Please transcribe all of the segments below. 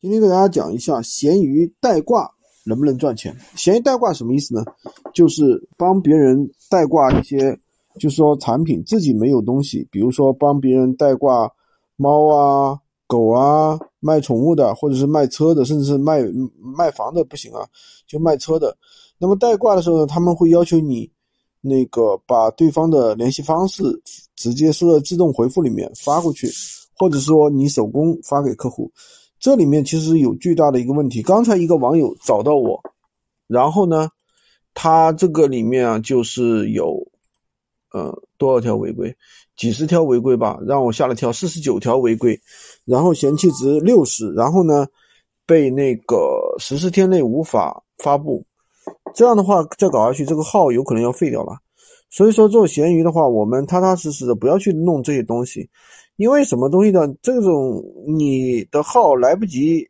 今天给大家讲一下闲鱼代挂能不能赚钱？闲鱼代挂什么意思呢？就是帮别人代挂一些，就是说产品自己没有东西，比如说帮别人代挂猫啊、狗啊，卖宠物的，或者是卖车的，甚至是卖卖房的不行啊，就卖车的。那么代挂的时候呢，他们会要求你那个把对方的联系方式直接输到自动回复里面发过去，或者说你手工发给客户。这里面其实有巨大的一个问题。刚才一个网友找到我，然后呢，他这个里面啊，就是有，呃，多少条违规？几十条违规吧，让我吓了跳，四十九条违规，然后嫌弃值六十，然后呢，被那个十四天内无法发布，这样的话再搞下去，这个号有可能要废掉了。所以说做闲鱼的话，我们踏踏实实的，不要去弄这些东西。因为什么东西呢？这种你的号来不及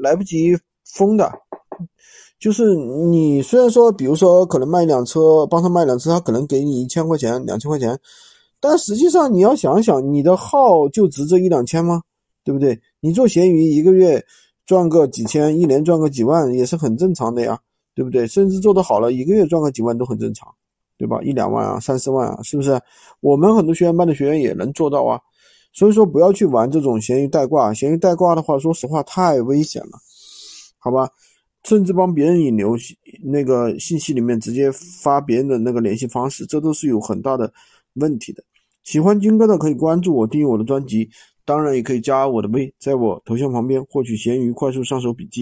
来不及封的，就是你虽然说，比如说可能卖一辆车，帮他卖一辆车，他可能给你一千块钱、两千块钱，但实际上你要想想，你的号就值这一两千吗？对不对？你做闲鱼一个月赚个几千，一年赚个几万也是很正常的呀，对不对？甚至做得好了，一个月赚个几万都很正常，对吧？一两万啊，三四万啊，是不是？我们很多学员班的学员也能做到啊。所以说不要去玩这种闲鱼代挂，闲鱼代挂的话，说实话太危险了，好吧？甚至帮别人引流，那个信息里面直接发别人的那个联系方式，这都是有很大的问题的。喜欢军哥的可以关注我，订阅我的专辑，当然也可以加我的微，在我头像旁边获取闲鱼快速上手笔记。